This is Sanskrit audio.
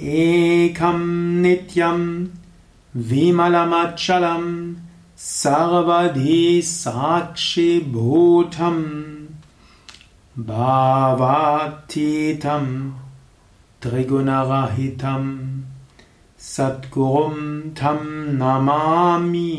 एकं नित्यं विमलमचलं सर्वधिसाक्षिभूतम् भावातीतं त्रिगुणरहितं सद्गुरुं थं नमामि